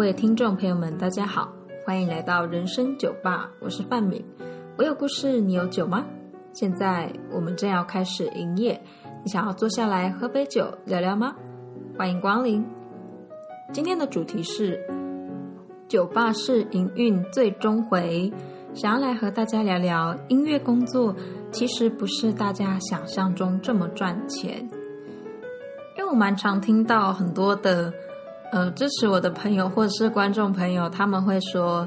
各位听众朋友们，大家好，欢迎来到人生酒吧，我是范敏。我有故事，你有酒吗？现在我们正要开始营业，你想要坐下来喝杯酒聊聊吗？欢迎光临。今天的主题是酒吧式营运最终回，想要来和大家聊聊音乐工作，其实不是大家想象中这么赚钱。因为我蛮常听到很多的。呃，支持我的朋友或者是观众朋友，他们会说：“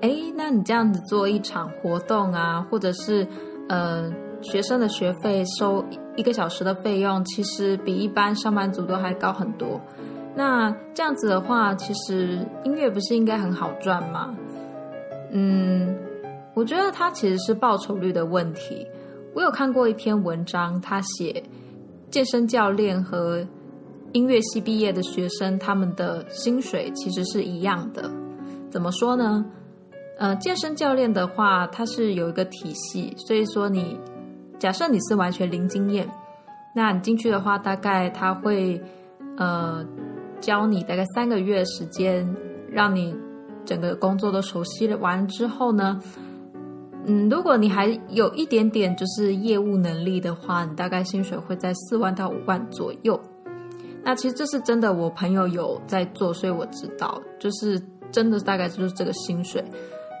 哎，那你这样子做一场活动啊，或者是呃学生的学费收一个小时的费用，其实比一般上班族都还高很多。那这样子的话，其实音乐不是应该很好赚吗？嗯，我觉得它其实是报酬率的问题。我有看过一篇文章，他写健身教练和。音乐系毕业的学生，他们的薪水其实是一样的。怎么说呢？呃，健身教练的话，他是有一个体系，所以说你假设你是完全零经验，那你进去的话，大概他会呃教你大概三个月时间，让你整个工作都熟悉了。完之后呢，嗯，如果你还有一点点就是业务能力的话，你大概薪水会在四万到五万左右。那其实这是真的，我朋友有在做，所以我知道，就是真的大概就是这个薪水。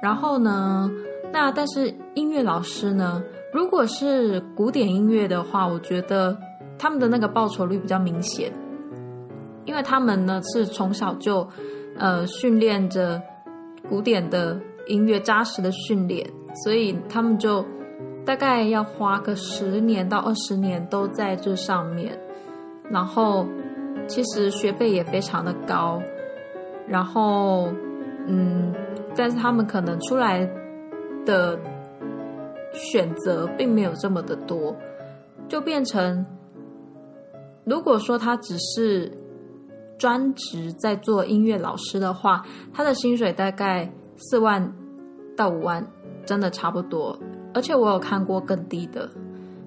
然后呢，那但是音乐老师呢，如果是古典音乐的话，我觉得他们的那个报酬率比较明显，因为他们呢是从小就呃训练着古典的音乐扎实的训练，所以他们就大概要花个十年到二十年都在这上面，然后。其实学费也非常的高，然后，嗯，但是他们可能出来的选择并没有这么的多，就变成，如果说他只是专职在做音乐老师的话，他的薪水大概四万到五万，真的差不多，而且我有看过更低的。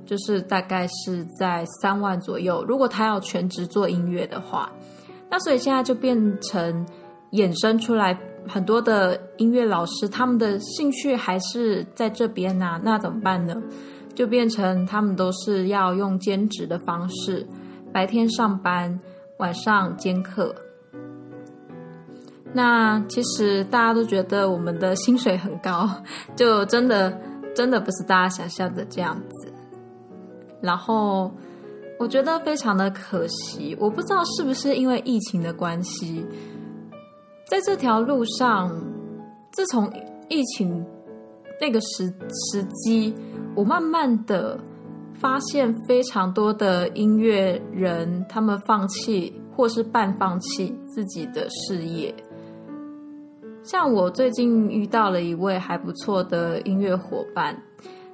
就是大概是在三万左右。如果他要全职做音乐的话，那所以现在就变成衍生出来很多的音乐老师，他们的兴趣还是在这边呐。那怎么办呢？就变成他们都是要用兼职的方式，白天上班，晚上兼课。那其实大家都觉得我们的薪水很高，就真的真的不是大家想象的这样子。然后我觉得非常的可惜，我不知道是不是因为疫情的关系，在这条路上，自从疫情那个时时机，我慢慢的发现非常多的音乐人，他们放弃或是半放弃自己的事业。像我最近遇到了一位还不错的音乐伙伴，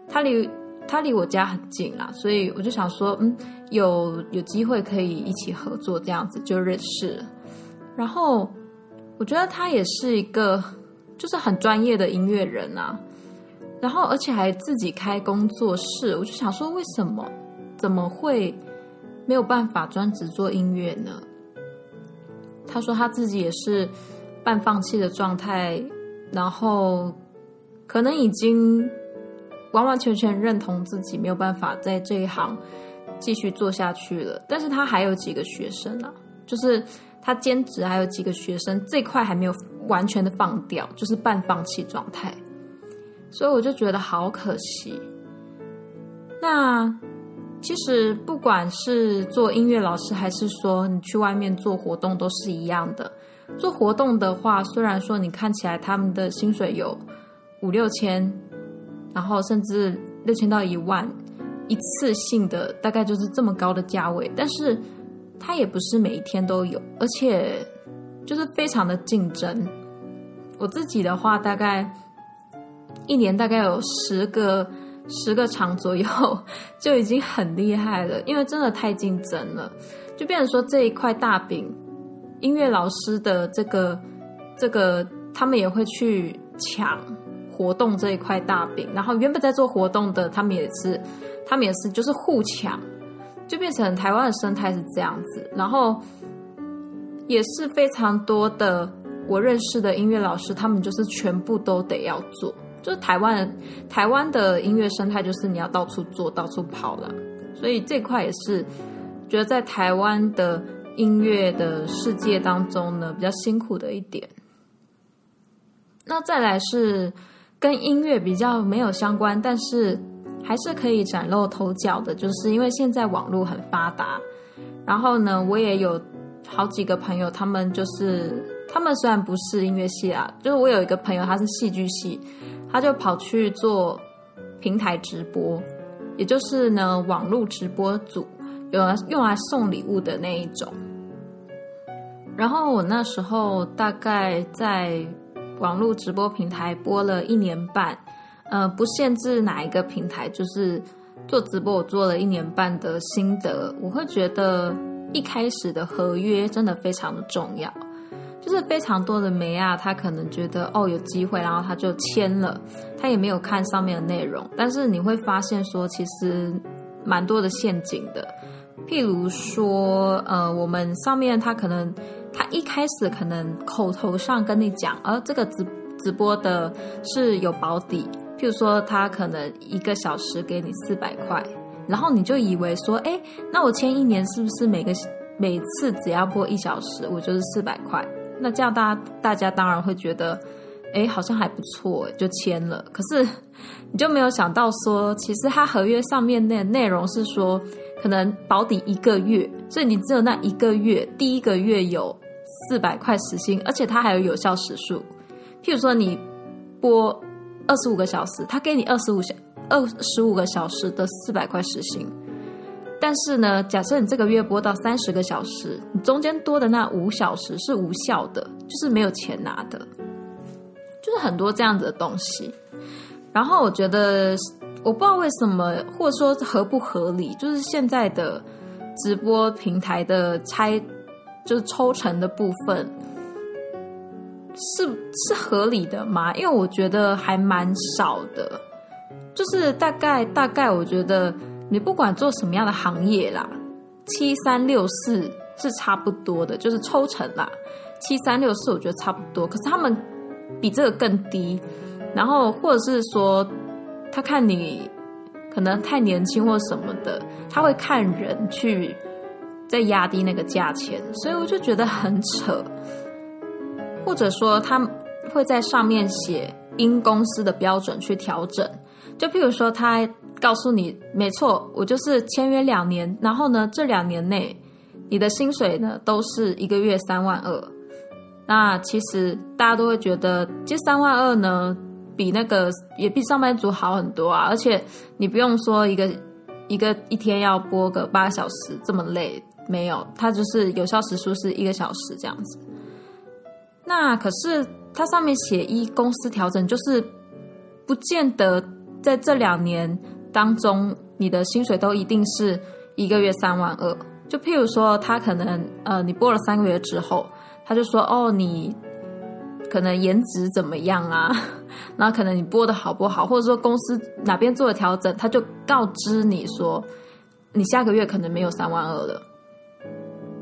他离。他离我家很近啦，所以我就想说，嗯，有有机会可以一起合作，这样子就认识。然后我觉得他也是一个就是很专业的音乐人啊，然后而且还自己开工作室，我就想说，为什么怎么会没有办法专职做音乐呢？他说他自己也是半放弃的状态，然后可能已经。完完全全认同自己没有办法在这一行继续做下去了，但是他还有几个学生啊，就是他兼职还有几个学生，这块还没有完全的放掉，就是半放弃状态，所以我就觉得好可惜。那其实不管是做音乐老师，还是说你去外面做活动，都是一样的。做活动的话，虽然说你看起来他们的薪水有五六千。然后甚至六千到一万，一次性的大概就是这么高的价位，但是它也不是每一天都有，而且就是非常的竞争。我自己的话，大概一年大概有十个十个场左右，就已经很厉害了，因为真的太竞争了，就变成说这一块大饼，音乐老师的这个这个，他们也会去抢。活动这一块大饼，然后原本在做活动的，他们也是，他们也是，就是互抢，就变成台湾的生态是这样子。然后也是非常多的我认识的音乐老师，他们就是全部都得要做。就是台湾台湾的音乐生态，就是你要到处做到处跑了，所以这块也是觉得在台湾的音乐的世界当中呢，比较辛苦的一点。那再来是跟音乐比较没有相关，但是还是可以崭露头角的，就是因为现在网络很发达。然后呢，我也有好几个朋友，他们就是他们虽然不是音乐系啊，就是我有一个朋友他是戏剧系，他就跑去做平台直播，也就是呢网络直播组，有用来送礼物的那一种。然后我那时候大概在网络直播平台播了一年半，呃，不限制哪一个平台，就是做直播我做了一年半的心得，我会觉得一开始的合约真的非常的重要，就是非常多的梅啊，他可能觉得哦有机会，然后他就签了，他也没有看上面的内容，但是你会发现说其实蛮多的陷阱的，譬如说呃我们上面他可能。他一开始可能口头上跟你讲，而这个直直播的是有保底，譬如说他可能一个小时给你四百块，然后你就以为说，哎，那我签一年是不是每个每次只要播一小时，我就是四百块？那这样大大家当然会觉得，哎，好像还不错，就签了。可是你就没有想到说，其实他合约上面的内容是说。可能保底一个月，所以你只有那一个月，第一个月有四百块时薪，而且它还有有效时数。譬如说你播二十五个小时，他给你二十五小二十五个小时的四百块时薪。但是呢，假设你这个月播到三十个小时，你中间多的那五小时是无效的，就是没有钱拿的，就是很多这样子的东西。然后我觉得。我不知道为什么，或者说合不合理，就是现在的直播平台的拆，就是抽成的部分，是是合理的吗？因为我觉得还蛮少的，就是大概大概，我觉得你不管做什么样的行业啦，七三六四是差不多的，就是抽成啦，七三六四我觉得差不多，可是他们比这个更低，然后或者是说。他看你可能太年轻或什么的，他会看人去再压低那个价钱，所以我就觉得很扯。或者说他会在上面写因公司的标准去调整，就譬如说他告诉你，没错，我就是签约两年，然后呢这两年内你的薪水呢都是一个月三万二，那其实大家都会觉得这三万二呢。比那个也比上班族好很多啊，而且你不用说一个一个一天要播个八小时这么累，没有，它就是有效时数是一个小时这样子。那可是它上面写一公司调整，就是不见得在这两年当中你的薪水都一定是一个月三万二。就譬如说，他可能呃，你播了三个月之后，他就说哦，你。可能颜值怎么样啊？那可能你播的好不好，或者说公司哪边做了调整，他就告知你说，你下个月可能没有三万二了。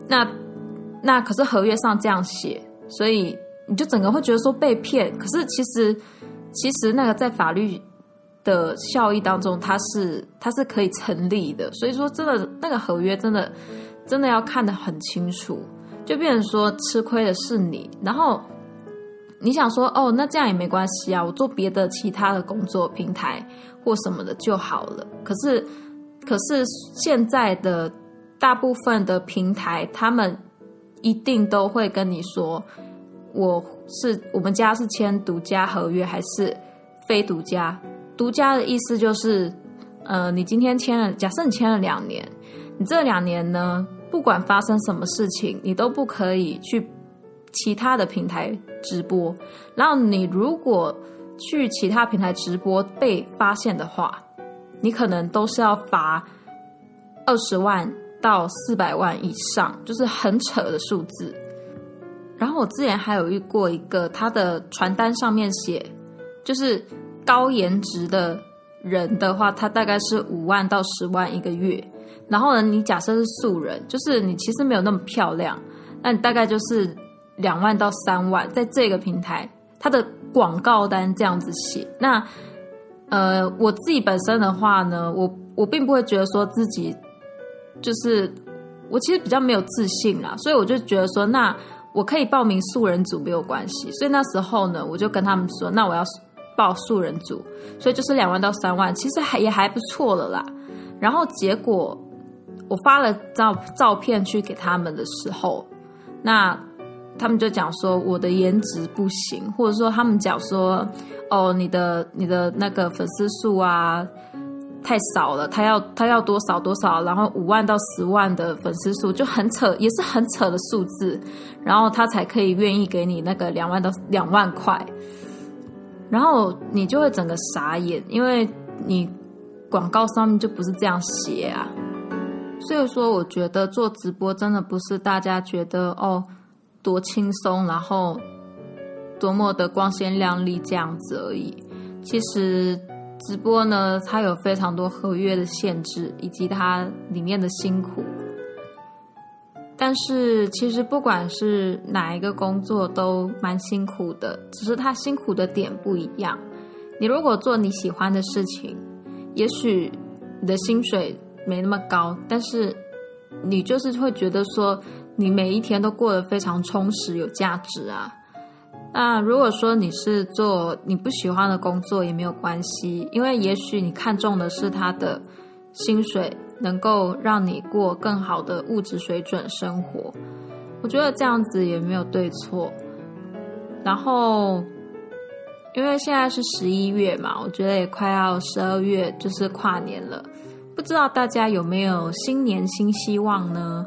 那那可是合约上这样写，所以你就整个会觉得说被骗。可是其实其实那个在法律的效益当中，它是它是可以成立的。所以说真的那个合约真的真的要看得很清楚，就变成说吃亏的是你，然后。你想说哦，那这样也没关系啊，我做别的其他的工作平台或什么的就好了。可是，可是现在的大部分的平台，他们一定都会跟你说，我是我们家是签独家合约还是非独家？独家的意思就是，呃，你今天签了，假设你签了两年，你这两年呢，不管发生什么事情，你都不可以去。其他的平台直播，然后你如果去其他平台直播被发现的话，你可能都是要罚二十万到四百万以上，就是很扯的数字。然后我之前还有遇过一个，他的传单上面写，就是高颜值的人的话，他大概是五万到十万一个月。然后呢，你假设是素人，就是你其实没有那么漂亮。那你大概就是两万到三万，在这个平台，他的广告单这样子写。那呃，我自己本身的话呢，我我并不会觉得说自己就是我其实比较没有自信啦，所以我就觉得说，那我可以报名素人组没有关系。所以那时候呢，我就跟他们说，那我要报素人组，所以就是两万到三万，其实还也还不错了啦。然后结果我发了照照片去给他们的时候，那他们就讲说我的颜值不行，或者说他们讲说。哦，你的你的那个粉丝数啊，太少了。他要他要多少多少，然后五万到十万的粉丝数就很扯，也是很扯的数字，然后他才可以愿意给你那个两万到两万块，然后你就会整个傻眼，因为你广告上面就不是这样写啊。所以说，我觉得做直播真的不是大家觉得哦多轻松，然后。多么的光鲜亮丽这样子而已。其实直播呢，它有非常多合约的限制，以及它里面的辛苦。但是其实不管是哪一个工作都蛮辛苦的，只是它辛苦的点不一样。你如果做你喜欢的事情，也许你的薪水没那么高，但是你就是会觉得说，你每一天都过得非常充实、有价值啊。那如果说你是做你不喜欢的工作也没有关系，因为也许你看中的是他的薪水能够让你过更好的物质水准生活，我觉得这样子也没有对错。然后，因为现在是十一月嘛，我觉得也快要十二月，就是跨年了，不知道大家有没有新年新希望呢？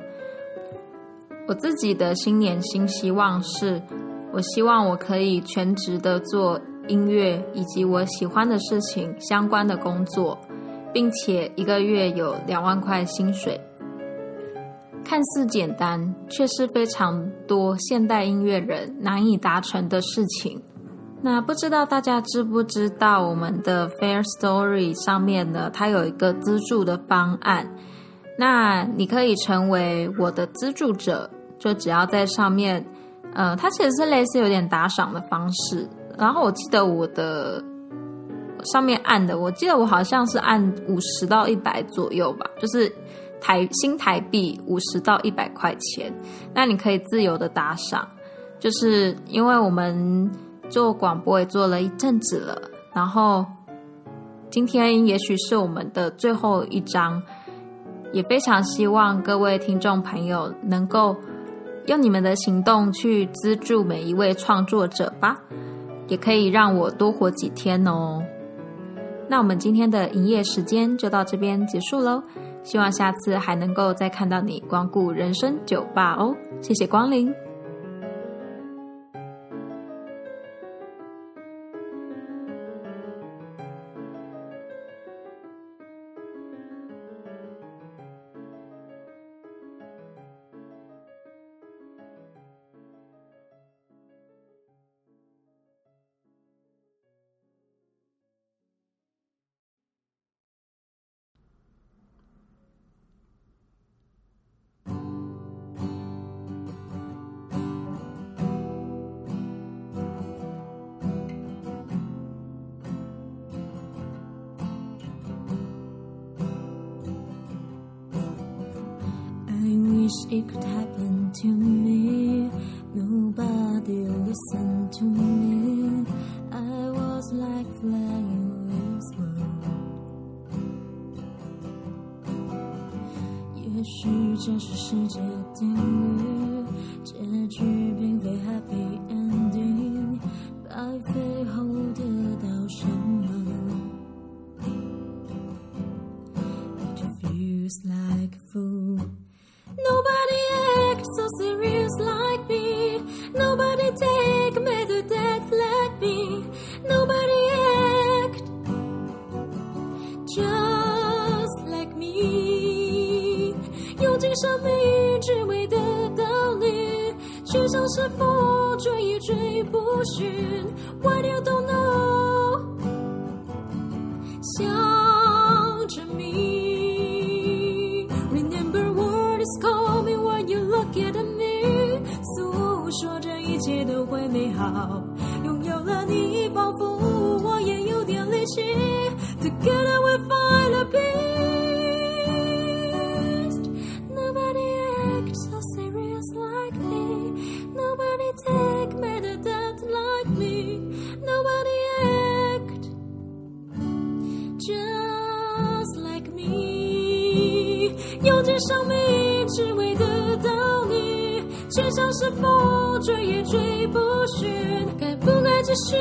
我自己的新年新希望是。我希望我可以全职的做音乐以及我喜欢的事情相关的工作，并且一个月有两万块薪水。看似简单，却是非常多现代音乐人难以达成的事情。那不知道大家知不知道，我们的 Fair Story 上面呢，它有一个资助的方案。那你可以成为我的资助者，就只要在上面。呃，它其实是类似有点打赏的方式，然后我记得我的上面按的，我记得我好像是按五十到一百左右吧，就是台新台币五十到一百块钱，那你可以自由的打赏，就是因为我们做广播也做了一阵子了，然后今天也许是我们的最后一章，也非常希望各位听众朋友能够。用你们的行动去资助每一位创作者吧，也可以让我多活几天哦。那我们今天的营业时间就到这边结束喽，希望下次还能够再看到你光顾人生酒吧哦，谢谢光临。it could happen to me. Nobody listened to me. I was like flying westward. 也许这是世界定律， 是否追一追不寻？What do you don't know？想着你。Remember words, call me when you look at me。诉说着一切都会美好。拥有了你，仿佛我也有点力气。Together we find a peace。生命只为得到你，却像是风追也追不寻，该不该继续？